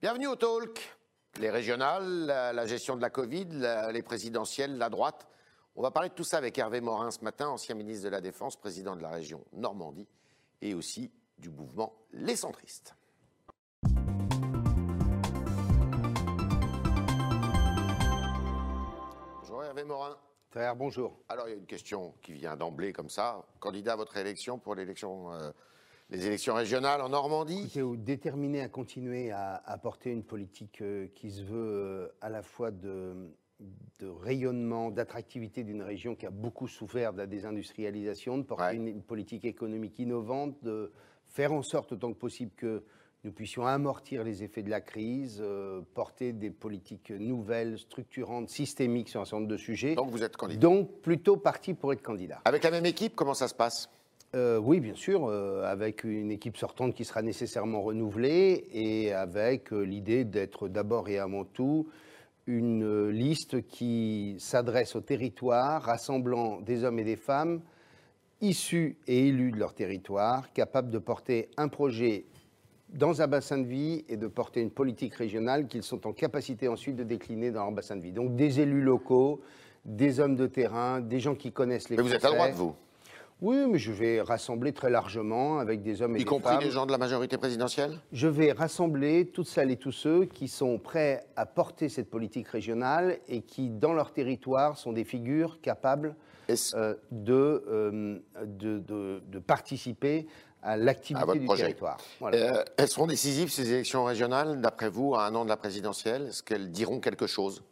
Bienvenue au Talk. Les régionales, la, la gestion de la Covid, la- les présidentielles, la droite. On va parler de tout ça avec Hervé Morin ce matin, ancien ministre de la Défense, président de la région Normandie et aussi du mouvement Les Centristes. Bonjour Hervé Morin. Frère, bonjour. Alors il y a une question qui vient d'emblée comme ça. Candidat à votre élection pour l'élection, euh, les élections régionales en Normandie déterminé à continuer à, à porter une politique euh, qui se veut euh, à la fois de, de rayonnement, d'attractivité d'une région qui a beaucoup souffert de la désindustrialisation, de porter Ouais. une, une politique économique innovante, de faire en sorte autant que possible que nous puissions amortir les effets de la crise, euh, porter des politiques nouvelles, structurantes, systémiques sur un certain nombre de sujets. Donc vous êtes candidat. Donc plutôt parti pour être candidat. Avec la même équipe, comment ça se passe? Euh, oui, bien sûr, euh, avec une équipe sortante qui sera nécessairement renouvelée et avec euh, l'idée d'être d'abord et avant tout une liste qui s'adresse au territoire, rassemblant des hommes et des femmes issus et élus de leur territoire, capables de porter un projet dans un bassin de vie et de porter une politique régionale qu'ils sont en capacité ensuite de décliner dans leur bassin de vie. Donc des élus locaux, des hommes de terrain, des gens qui connaissent les Mais vous êtes à droite, vous Oui, mais je vais rassembler très largement avec des hommes et Y des compris femmes. les gens de la majorité présidentielle? Je vais rassembler toutes celles et tous ceux qui sont prêts à porter cette politique régionale et qui, dans leur territoire, sont des figures capables euh, de, euh, de, de- de participer à l'activité du projet? territoire. Voilà. Euh, elles seront décisives, ces élections régionales, d'après vous, à un an de la présidentielle Est-ce qu'elles diront quelque chose?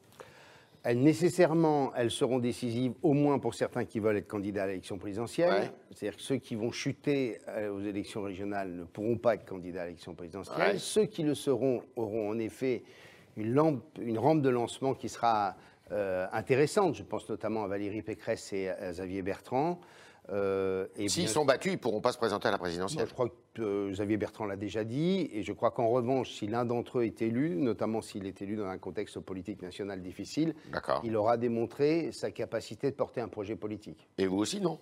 Elles, nécessairement, elles seront décisives, au moins pour certains qui veulent être candidats à l'élection présidentielle. Ouais. C'est-à-dire que ceux qui vont chuter euh, aux élections régionales ne pourront pas être candidats à l'élection présidentielle. Ouais. Ceux qui le seront auront en effet une, lampe, une rampe de lancement qui sera euh, intéressante. Je pense notamment à Valérie Pécresse et à Xavier Bertrand. Euh, et S'ils bien sont battus, ils ne pourront pas se présenter à la Bon, présidentielle. je crois que euh, Xavier Bertrand l'a déjà dit, et je crois qu'en revanche, si l'un d'entre eux est élu, notamment s'il est élu dans un contexte politique national difficile, il aura démontré sa capacité de porter un projet politique. Et vous aussi, non?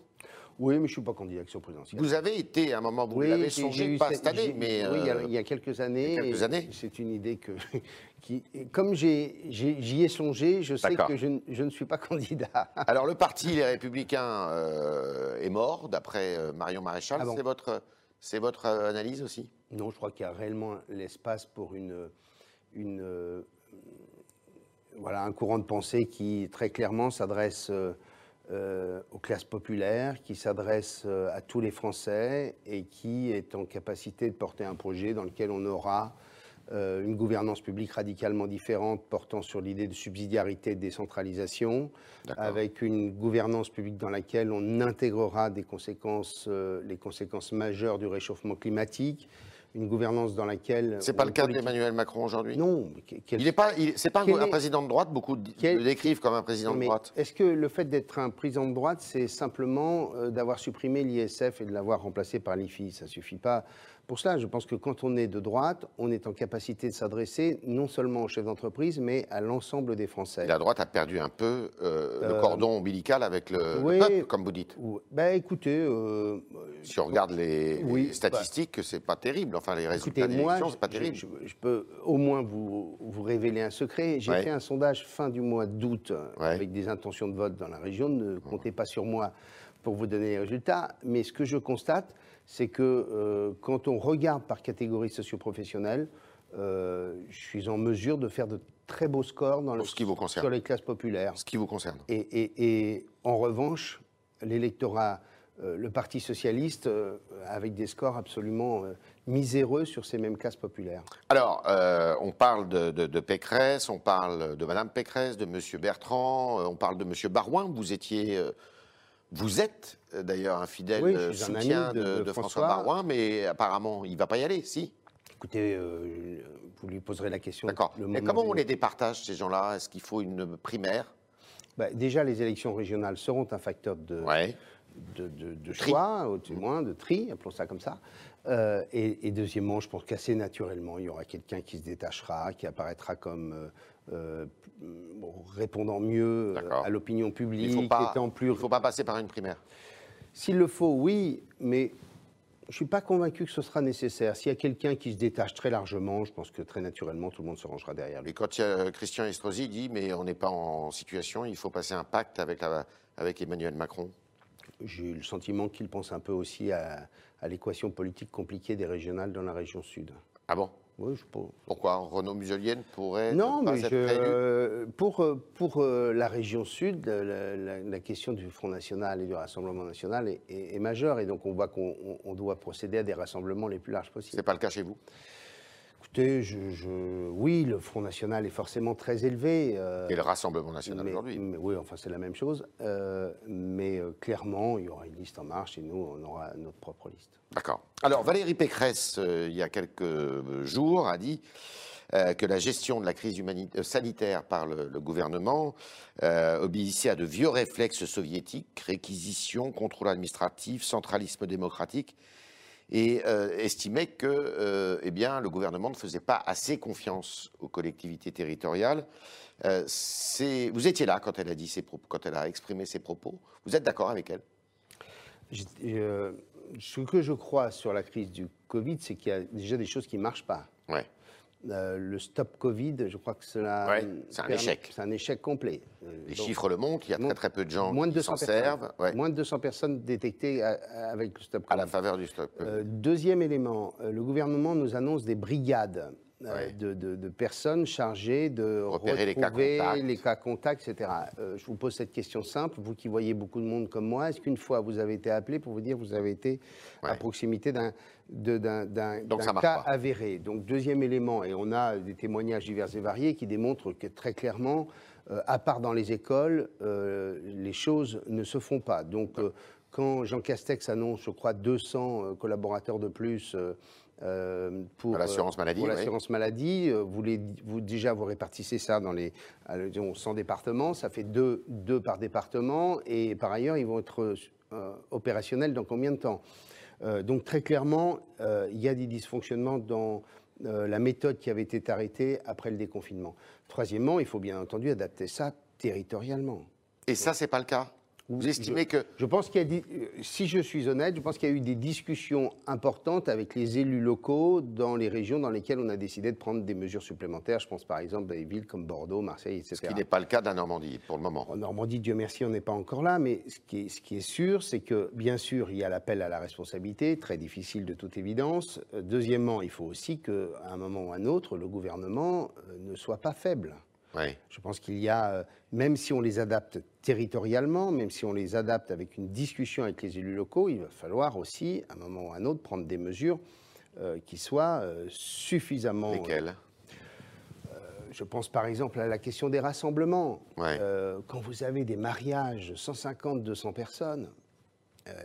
Oui, mais je ne suis pas candidat à l'élection présidentielle. Vous avez été, à un moment, vous Oui, l'avez songé, pas cette- année, mais... Oui, il y a- euh, il y, a quelques années. quelques années. C'est une idée que, qui, comme j'y ai, songé, je sais que je, ne- je ne suis pas candidat. Alors, le parti Les Républicains euh, est mort, d'après euh, Marion Maréchal. Ah bon C'est votre, analyse aussi? Non, je crois qu'il y a réellement l'espace pour une, une, voilà, un courant de pensée qui très clairement s'adresse euh, aux classes populaires, qui s'adresse euh, à tous les Français et qui est en capacité de porter un projet dans lequel on aura euh, une gouvernance publique radicalement différente portant sur l'idée de subsidiarité et de décentralisation, avec une gouvernance publique dans laquelle on intégrera des conséquences, euh, les conséquences majeures du réchauffement climatique, une gouvernance dans laquelle... C'est pas le cas politique- d'Emmanuel Macron aujourd'hui Non, quel- Il n'est pas, c'est pas un, président de droite. Beaucoup Quel- le décrivent comme un président de droite. Est-ce que le fait d'être un président de droite, c'est simplement euh, d'avoir supprimé l'ISF et de l'avoir remplacé par l'IFI? Ça ne suffit pas pour cela. Je pense que quand on est de droite, on est en capacité de s'adresser non seulement aux chefs d'entreprise, mais à l'ensemble des Français. La droite a perdu un peu euh, le Euh, cordon ombilical avec le, le oui. peuple, comme vous dites. Ou- Ben écoutez, euh, Si on regarde les, les Oui, bah, statistiques, c'est pas terrible. Enfin, les résultats Écoutez, moi, c'est pas terrible. je- je peux au moins vous, vous révéler un secret. J'ai Ouais. fait un sondage fin du mois d'août Ouais. avec des intentions de vote dans la région. Ne comptez pas sur moi pour vous donner les résultats. Mais ce que je constate, c'est que euh, quand on regarde par catégorie socio-professionnelle, euh, je suis en mesure de faire de très beaux scores dans le, ce qui vous concerne. sur les classes populaires. Ce qui vous concerne. Et, et- et en revanche, l'électorat, euh, le Parti socialiste, euh, avec des scores absolument miséreux sur ces mêmes classes populaires. Alors, euh, on parle de, de- de Pécresse, on parle de Madame Pécresse, de Monsieur Bertrand, euh, on parle de Monsieur Barouin. Vous étiez, euh, vous êtes euh, d'ailleurs un fidèle Oui, je euh, suis soutien de- de, de de François. Barouin, mais apparemment, il va pas y aller, si. Écoutez, euh, vous lui poserez la question. D'accord. Mais comment on les départage ces gens-là? Est-ce qu'il faut une primaire? Bah, Déjà, les élections régionales seront un facteur de, Ouais. De, de- de tri. choix, au moins de tri, appelons ça comme ça. Euh, et, et deuxiémement, je pense qu'assez naturellement, il y aura quelqu'un qui se détachera, qui apparaîtra comme euh, euh, bon, répondant mieux à l'opinion Il publique, faut pas, étant plus il faut pas passer par une primaire. S'il le faut, oui, mais Je ne suis pas convaincu que ce sera nécessaire. S'il y a quelqu'un qui se détache très largement, je pense que très naturellement, tout le monde se rangera derrière lui. Et quand il Christian Estrosi dit, mais on n'est pas en situation, il faut passer un pacte avec, la- avec Emmanuel Macron. J'ai le sentiment qu'il pense un peu aussi à, à l'équation politique compliquée des régionales dans la région sud. Ah bon? Oui, je pense. Pourquoi? Renaud Muselienne pourrait Non, pas mais être je- réélu euh, pour, pour euh, la région sud, la, la- la question du Front National et du Rassemblement National est, est- est majeure. Et donc, on voit qu'on on- on doit procéder à des rassemblements les plus larges possibles. C'est pas le cas chez vous? Écoutez, je, je- oui, le Front National est forcément très élevé. euh, Et le Rassemblement national aujourd'hui oui, enfin, c'est la même chose. euh, mais euh, clairement, il y aura une liste en marche et nous, on aura notre propre liste. D'accord. Alors, Valérie Pécresse, il y a quelques jours, a dit que la gestion de la crise sanitaire par le, le gouvernement obéissait à de vieux réflexes soviétiques, réquisition, contrôle administratif, centralisme démocratique, et euh, estimait que euh, eh bien, le gouvernement ne faisait pas assez confiance aux collectivités territoriales. Euh, vous étiez là quand elle a dit ses propos, quand elle a exprimé ses propos. Vous êtes d'accord avec elle? Ce que je crois sur la crise du Covid, c'est qu'il y a déjà des choses qui ne marchent pas. Ouais. Euh, le stop Covid, je crois que cela. Ouais, c'est un échec. C'est un échec complet. Euh, Les donc, chiffres le montrent, il y a très très peu de gens moins de qui 200 s'en servent. Ouais. Moins de 200 personnes détectées à- à- avec le stop à Covid. la faveur du stop. Euh, deuxième élément, le gouvernement nous annonce des brigades Ouais. de, de- de personnes chargées de Repérer les cas retrouver contacts. les cas contacts, etc. Euh, je vous pose cette question simple, vous qui voyez beaucoup de monde comme moi, est-ce qu'une fois vous avez été appelé pour vous dire que vous avez été à proximité d'un cas pas. avéré? Donc deuxième élément, et on a des témoignages divers et variés qui démontrent que très clairement, euh, à part dans les écoles, euh, les choses ne se font pas. Donc euh, quand Jean Castex annonce, je crois, 200 euh, collaborateurs de plus euh, euh, pour, Pour l'assurance maladie, pour oui. l'assurance maladie, euh, vous, les- vous déjà vous répartissez ça dans les euh, disons, 100 départements, ça fait deux, deux par département, et par ailleurs ils vont être euh, opérationnels dans combien de temps? Euh, Donc très clairement, euh, il y a des dysfonctionnements dans euh, la méthode qui avait été arrêtée après le déconfinement. Troisièmement, il faut bien entendu adapter ça territorialement. Et ça, c'est pas le cas? Vous estimez que Je pense qu'il y a, des- euh, si je suis honnête, je pense qu'il y a eu des discussions importantes avec les élus locaux dans les régions dans lesquelles on a décidé de prendre des mesures supplémentaires. Je pense par exemple à des villes comme Bordeaux, Marseille, etc. ce qui n'est pas le cas de la Normandie pour le moment. En Normandie, Dieu merci, on n'est pas encore là, mais ce qui est, ce qui est sûr, c'est que, bien sûr, il y a l'appel à la responsabilité, très difficile de toute évidence. Euh, Deuxièmement, il faut aussi qu'à un moment ou à un autre, le gouvernement euh, ne soit pas faible. Oui. Je pense qu'il y a, euh, même si on les adapte territorialement, même si on les adapte avec une discussion avec les élus locaux, il va falloir aussi, à un moment ou à un autre, prendre des mesures euh, qui soient euh, suffisamment... Lesquels Je pense par exemple à la question des rassemblements. Ouais. Quand vous avez des mariages, 150, 200 personnes,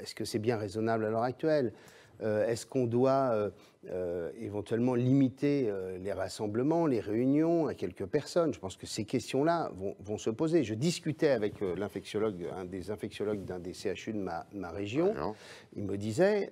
est-ce que c'est bien raisonnable à l'heure actuelle? Est-ce qu'on doit euh, euh, éventuellement limiter euh, les rassemblements, les réunions à quelques personnes? Je pense que ces questions-là vont, vont se poser. Je discutais avec euh, l'infectiologue, un des infectiologues d'un des CHU de ma, ma région. Il me disait,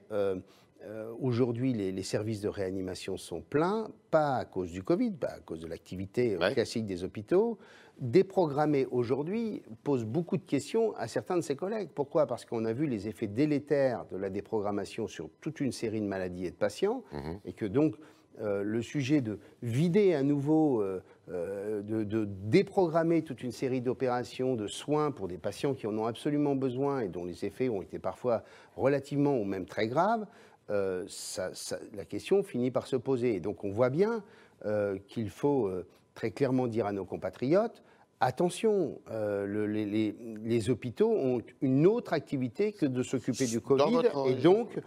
euh, aujourd'hui, les, les services de réanimation sont pleins, pas à cause du Covid, pas à cause de l'activité euh, Ouais. classique des hôpitaux. Déprogrammer aujourd'hui pose beaucoup de questions à certains de ses collègues. Pourquoi? Parce qu'on a vu les effets délétères de la déprogrammation sur toute une série de maladies et de patients, Mhm. et que donc euh, le sujet de vider à nouveau, euh, euh, de, de déprogrammer toute une série d'opérations, de soins pour des patients qui en ont absolument besoin et dont les effets ont été parfois relativement ou même très graves, euh, ça- ça- la question finit par se poser. Et donc on voit bien euh, qu'il faut euh, très clairement dire à nos compatriotes, attention, le- les, les- les hôpitaux ont une autre activité que de s'occuper du Covid. votre Et donc,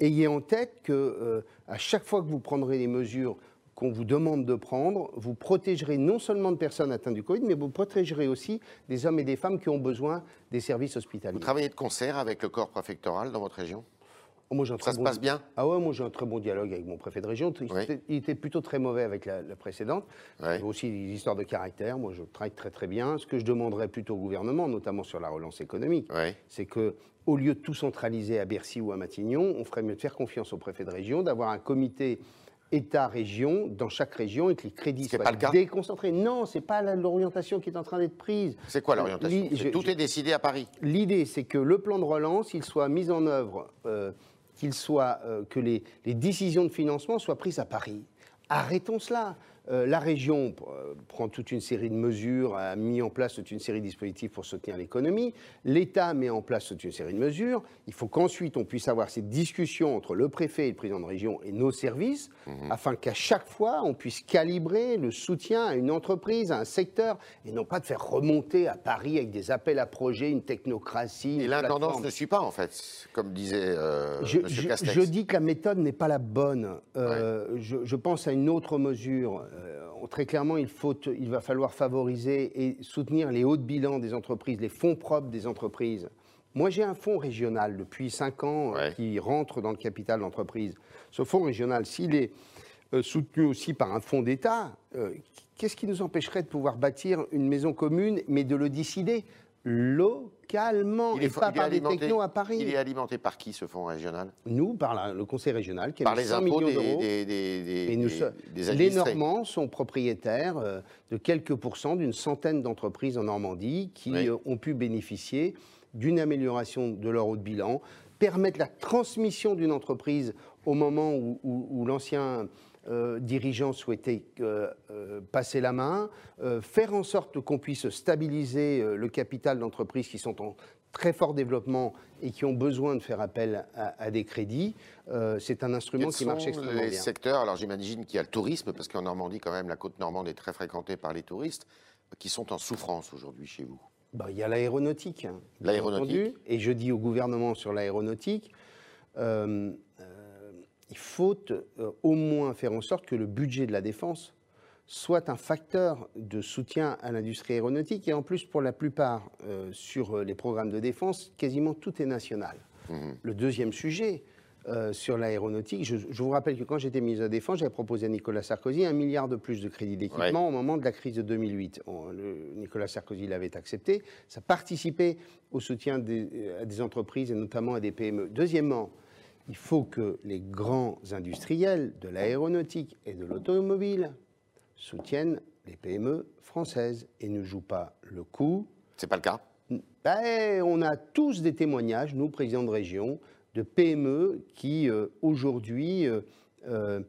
ayez en tête que à chaque fois que vous prendrez les mesures qu'on vous demande de prendre, vous protégerez non seulement de personnes atteintes du Covid, mais vous protégerez aussi des hommes et des femmes qui ont besoin des services hospitaliers. Vous travaillez de concert avec le corps préfectoral dans votre région? Moi, un Ça se bon- passe bien? Ah ouais, moi j'ai un très bon dialogue avec mon préfet de région. Il, Oui. était, il était plutôt très mauvais avec la, la précédente. Il y Ouais. avait aussi des histoires de caractère. Moi je travaille très très bien. Ce que je demanderais plutôt au gouvernement, notamment sur la relance économique, Oui. c'est que au lieu de tout centraliser à Bercy ou à Matignon, on ferait mieux de faire confiance au préfet de région, d'avoir un comité État-région dans chaque région et que les crédits soient pas le cas. déconcentrés. Non, c'est pas l'orientation qui est en train d'être prise. C'est quoi l'orientation? Tout je- est décidé à Paris. L'idée, c'est que le plan de relance, il soit mis en œuvre euh, qu'il soit, que les, les décisions de financement soient prises à Paris. Arrêtons cela. Euh, la région euh, prend toute une série de mesures, a mis en place toute une série de dispositifs pour soutenir l'économie. L'État met en place toute une série de mesures. Il faut qu'ensuite on puisse avoir cette discussion entre le préfet et le président de région et nos services, mhm. afin qu'à chaque fois on puisse calibrer le soutien à une entreprise, à un secteur, et non pas de faire remonter à Paris avec des appels à projets, une technocratie. Et l'intendance ne suit pas en fait, comme disait euh, je, Je, dis que la méthode n'est pas la bonne. je, je pense à une autre mesure très clairement, il, faut, il va falloir favoriser et soutenir les hauts de bilan des entreprises, les fonds propres des entreprises. Moi, j'ai un fonds régional depuis 5 ans euh, qui rentre dans le capital de l'entreprise. Ce fonds régional, s'il est euh, soutenu aussi par un fonds d'État, qu'est-ce qui nous empêcherait de pouvoir bâtir une maison commune, mais de le décider? Localement et pas par des technos à Paris. Il est alimenté par qui ce fonds régional? Nous, par le Conseil régional, qui a par les 100 millions d'euros. Des, les Normands sont propriétaires euh, de quelques pourcents d'une centaine d'entreprises en Normandie qui euh, ont pu bénéficier d'une amélioration de leur haut de bilan, permettre la transmission d'une entreprise au moment où l'ancien euh, dirigeants souhaitaient euh, euh, passer la main, faire en sorte qu'on puisse stabiliser le capital d'entreprises qui sont en très fort développement et qui ont besoin de faire appel à, des crédits. c'est un instrument qui marche extrêmement les secteurs Alors j'imagine qu'il y a le tourisme, parce qu'en Normandie, quand même, la côte normande est très fréquentée par les touristes, qui sont en souffrance aujourd'hui chez vous. Bah, il y a l'aéronautique. Hein, l'aéronautique. Et je dis au gouvernement sur l'aéronautique, il faut euh, au moins faire en sorte que le budget de la défense soit un facteur de soutien à l'industrie aéronautique. Et en plus, pour la plupart, euh, sur euh, les programmes de défense, quasiment tout est national. Mmh. Le deuxième sujet, sur l'aéronautique. Je, vous rappelle que quand j'étais ministre de la Défense, j'avais proposé à Nicolas Sarkozy un milliard de plus de crédits d'équipement au moment de la crise de 2008. Nicolas Sarkozy l'avait accepté. Ça participait au soutien des, à des entreprises et notamment à des PME. Deuxièmement, il faut que les grands industriels de l'aéronautique et de l'automobile soutiennent les PME françaises et ne jouent pas le coup. C'est pas le cas? Ben, on a tous des témoignages, nous, présidents de région, de PME qui euh, aujourd'hui euh, euh,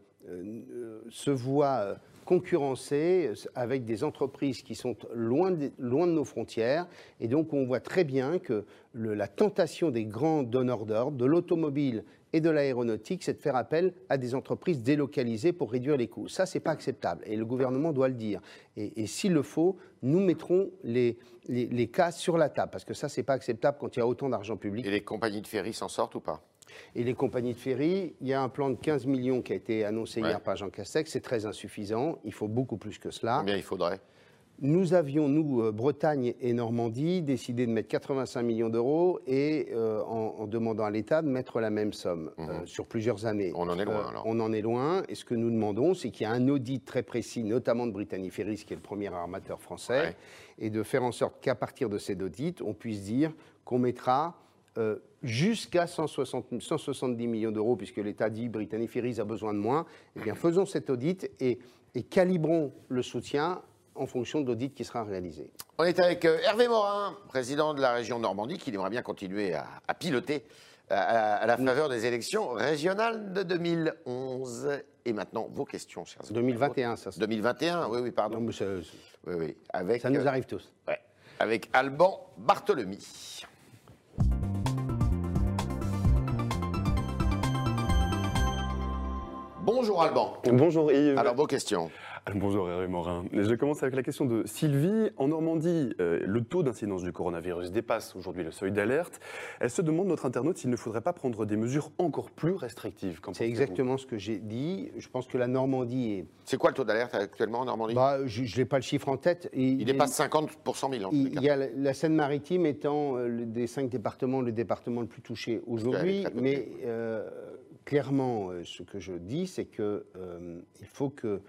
se voient concurrencer avec des entreprises qui sont loin de, loin de nos frontières. Et donc on voit très bien que la tentation des grands donneurs d'ordre, de l'automobile et de l'aéronautique, c'est de faire appel à des entreprises délocalisées pour réduire les coûts. Ça, c'est pas acceptable et le gouvernement doit le dire. Et, s'il le faut, nous mettrons les, les, cas sur la table parce que ça, c'est pas acceptable quand il y a autant d'argent public. Et les compagnies de ferry s'en sortent ou pas? Et les compagnies de ferry, il y a un plan de 15 millions qui a été annoncé hier par Jean Castex. C'est très insuffisant. Il faut beaucoup plus que cela. Combien il faudrait? Nous avions, nous, euh, Bretagne et Normandie, décidé de mettre 85 millions d'euros et euh, en, demandant à l'État de mettre la même somme euh, mhm. sur plusieurs années. On en est loin alors. On en est loin et ce que nous demandons, c'est qu'il y ait un audit très précis, notamment de Brittany Ferries, qui est le premier armateur français, et de faire en sorte qu'à partir de cet audit, on puisse dire qu'on mettra jusqu'à 170 millions d'euros, puisque l'État dit Brittany Ferries a besoin de moins. Eh bien, faisons cet audit et, et calibrons le soutien en fonction de l'audit qui sera réalisé. On est avec euh, Hervé Morin, président de la région Normandie, qui aimerait bien continuer à, piloter euh, à, la faveur des élections régionales de 2011. Et maintenant, vos questions, chers 2021, ça. 2021, oui, oui, pardon. Non, ça, oui, oui. Avec, ça nous euh, arrive tous. Ouais, avec Alban Barthelemy. Bonjour Alban. Bonjour Yves. Alors vos questions. Bonjour Hervé Morin. Je commence avec la question de Sylvie. En Normandie, euh, le taux d'incidence du coronavirus dépasse aujourd'hui le seuil d'alerte. Elle se demande, notre internaute, s'il ne faudrait pas prendre des mesures encore plus restrictives. C'est exactement ce que j'ai dit. Je pense que la Normandie est... C'est quoi le taux d'alerte actuellement en Normandie? Bah, Je n'ai pas le chiffre en tête. il dépasse 50 pour 100 000 Il, y a la Seine-Maritime étant euh, des cinq départements le département le plus touché aujourd'hui. Mais euh, clairement, ce que je dis, c'est qu'il faut que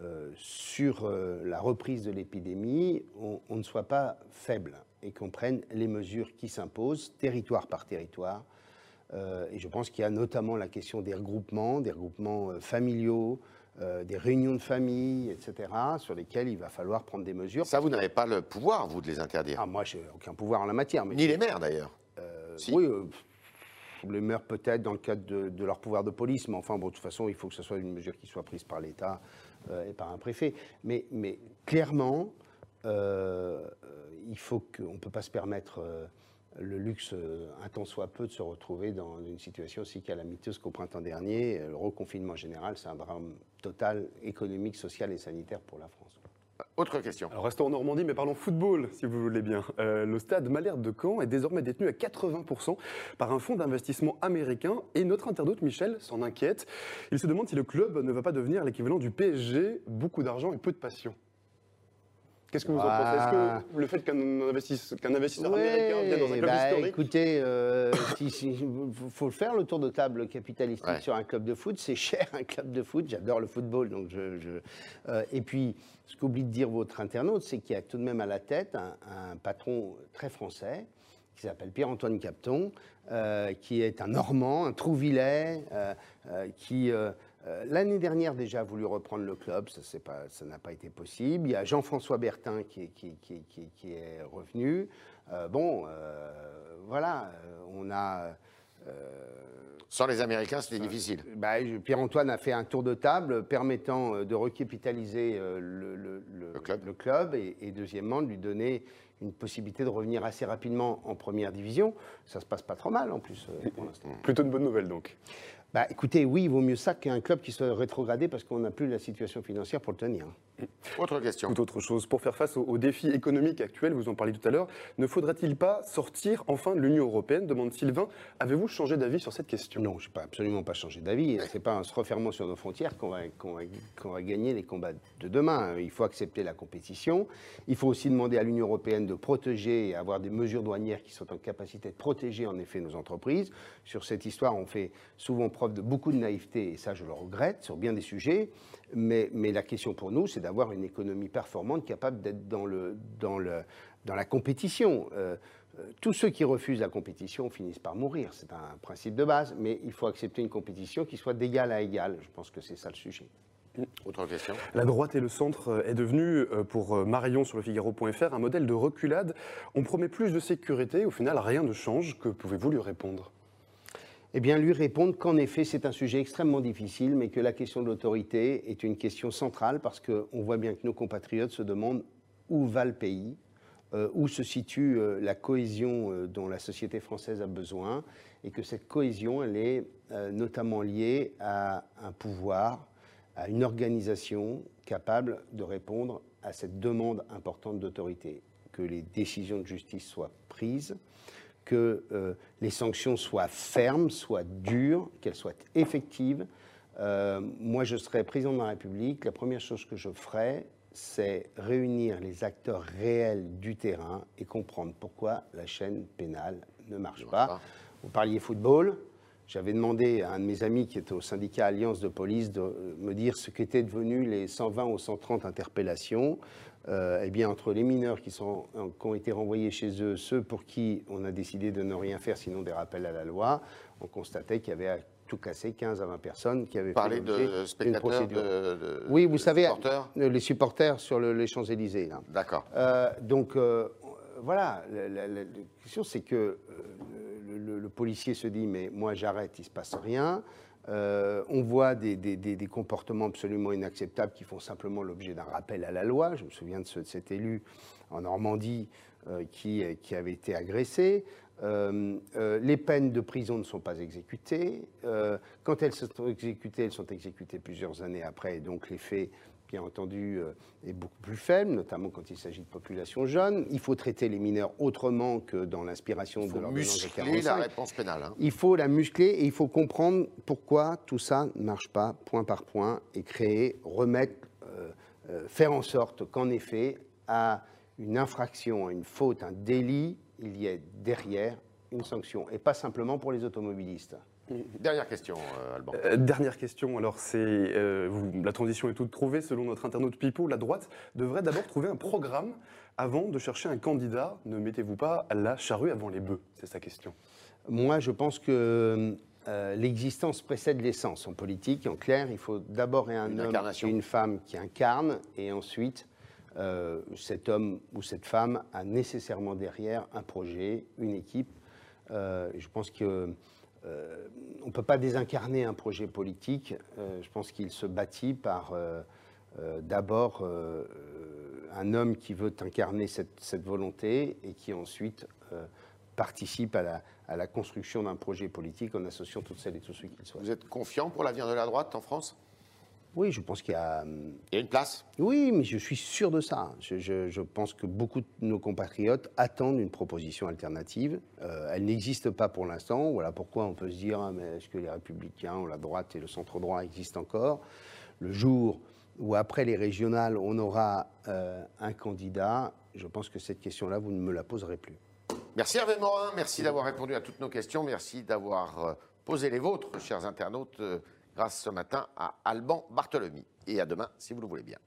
euh, sur euh, la reprise de l'épidémie, on, ne soit pas faible et qu'on prenne les mesures qui s'imposent, territoire par territoire. Euh, et je pense qu'il y a notamment la question des regroupements, des regroupements familiaux, des réunions de famille, etc., sur lesquels il va falloir prendre des mesures. Ça, vous n'avez pas le pouvoir, vous, de les interdire ah, Moi, je n'ai aucun pouvoir en la matière. Ni les maires, d'ailleurs. Oui, les maires peut-être dans le cadre de, leur pouvoir de police, mais enfin, bon, de toute façon, il faut que ce soit une mesure qui soit prise par l'État et par un préfet. Mais, mais clairement, il faut qu'on ne peut pas se permettre le luxe, euh, un temps soit peu, de se retrouver dans une situation aussi calamiteuse qu'au printemps dernier. Le reconfinement général, c'est un drame total économique, social et sanitaire pour la France. Autre question. Alors restons en Normandie, mais parlons football, si vous voulez bien. Euh, le stade Malherbe de Caen est désormais détenu à 80% par un fonds d'investissement américain et notre internaute Michel s'en inquiète. Il se demande si le club ne va pas devenir l'équivalent du PSG, beaucoup d'argent et peu de passion. Qu'est-ce que vous en pensez? Est-ce que le fait qu'un investisseur, américain vienne dans un club bah, historique Écoutez, il euh, faut le faire le tour de table capitalistique sur un club de foot. C'est cher un club de foot. J'adore le football, donc je. Euh, et puis, ce qu'oublie de dire votre internaute, c'est qu'il y a tout de même à la tête un, patron très français qui s'appelle Pierre-Antoine Capton, euh, qui est un Normand, un Trouvillet, qui euh, l'année dernière déjà a voulu reprendre le club, ça n'a pas, été possible. Il y a Jean-François Bertin qui est, revenu. Euh, bon, euh, voilà, on a... Sans les Américains, c'était difficile. Bah, Pierre-Antoine a fait un tour de table permettant de recapitaliser le, club, et, et, deuxièmement de lui donner une possibilité de revenir assez rapidement en première division. Ça se passe pas trop mal en plus pour l'instant. Plutôt une bonne nouvelle donc. Bah, écoutez, oui, il vaut mieux ça qu'un club qui soit rétrogradé parce qu'on n'a plus la situation financière pour le tenir. Autre question. Tout autre chose. Pour faire face aux, défis économiques actuels, vous en parliez tout à l'heure, ne faudrait-il pas sortir enfin de l'Union européenne demande Sylvain. Avez-vous changé d'avis sur cette question? Non, je n'ai absolument pas changé d'avis. Ce n'est pas en se refermant sur nos frontières qu'on va, va, gagner les combats de demain. Il faut accepter la compétition. Il faut aussi demander à l'Union européenne de protéger et avoir des mesures douanières qui sont en capacité de protéger en effet nos entreprises. Sur cette histoire, on fait souvent preuve de beaucoup de naïveté, et ça je le regrette, sur bien des sujets, mais, mais la question pour nous, c'est d'avoir une économie performante capable d'être dans, le, dans, le, dans la compétition. Euh, euh, tous ceux qui refusent la compétition finissent par mourir, c'est un principe de base, mais il faut accepter une compétition qui soit d'égal à égal. Je pense que c'est ça le sujet. Autre question. La droite et le centre est devenu, euh, pour Marion sur le Figaro.fr, un modèle de reculade. On promet plus de sécurité, au final rien ne change. Que pouvez-vous lui répondre? Eh bien, lui répondre qu'en effet, c'est un sujet extrêmement difficile, mais que la question de l'autorité est une question centrale parce qu'on voit bien que nos compatriotes se demandent où va le pays, euh, où se situe euh, la cohésion euh, dont la société française a besoin, et que cette cohésion, elle est notamment liée à un pouvoir, à une organisation capable de répondre à cette demande importante d'autorité, que les décisions de justice soient prises que euh, les sanctions soient fermes, soient dures, qu'elles soient effectives. Euh, moi, je serais président de la République. La première chose que je ferais, c'est réunir les acteurs réels du terrain et comprendre pourquoi la chaîne pénale ne marche pas. Vous parliez football. J'avais demandé à un de mes amis qui était au syndicat Alliance de police de me dire ce qu'étaient devenus les 120 ou 130 interpellations. Euh, eh bien, entre les mineurs qui, sont, qui ont été renvoyés chez eux, ceux pour qui on a décidé de ne rien faire sinon des rappels à la loi, on constatait qu'il y avait à tout cassé 15 à 20 personnes qui avaient Parlé de spectateurs, de, oui, vous savez, supporters? Euh, les supporters sur les Champs-Élysées. D'accord. Euh, donc, voilà, la, question c'est que le, le, policier se dit, mais moi j'arrête, il ne se passe rien. Euh, on voit des, comportements absolument inacceptables qui font simplement l'objet d'un rappel à la loi. Je me souviens de, cet élu en Normandie euh, qui, avait été agressé. Euh, les peines de prison ne sont pas exécutées. quand elles sont exécutées, elles sont exécutées plusieurs années après, donc les faits bien entendu, euh, est beaucoup plus faible, notamment quand il s'agit de populations jeunes. Il faut traiter les mineurs autrement que dans l'inspiration de l'ordonnance de 45. la réponse pénale. Hein. Il faut la muscler et il faut comprendre pourquoi tout ça ne marche pas point par point et créer, remettre, euh, euh, faire en sorte qu'en effet, à une infraction, à une faute, un délit, il y ait derrière une sanction et pas simplement pour les automobilistes. Dernière question, euh, Alban. Euh, dernière question. Alors, c'est euh, la transition est toute trouvée. Selon notre internaute Pipo, la droite devrait d'abord trouver un programme avant de chercher un candidat. Ne mettez-vous pas la charrue avant les bœufs C'est sa question. Moi, je pense que l'existence précède l'essence en politique. En clair, il faut d'abord un homme et une femme qui incarnent, et ensuite, cet homme ou cette femme a nécessairement derrière un projet, une équipe. je pense que on ne peut pas désincarner un projet politique. je pense qu'il se bâtit par d'abord un homme qui veut incarner cette, volonté et qui ensuite participe à la, à la construction d'un projet politique en associant toutes celles et tous ceux qui le souhaitent. Vous êtes confiant pour l'avenir de la droite en France? Oui, je pense qu'il y a. Hum, il y a une place Oui, mais je suis sûr de ça. Je, pense que beaucoup de nos compatriotes attendent une proposition alternative. Euh, elle n'existe pas pour l'instant. Voilà pourquoi on peut se dire ah, mais est-ce que les Républicains, ou la droite et le centre-droit existent encore? Le jour où, après les régionales, on aura euh, un candidat, je pense que cette question-là, vous ne me la poserez plus. Merci Hervé Morin, merci d'avoir répondu à toutes nos questions, merci d'avoir euh, posé les vôtres, chers internautes, grâce ce matin à Alban Barthelemy. Et à demain, si vous le voulez bien.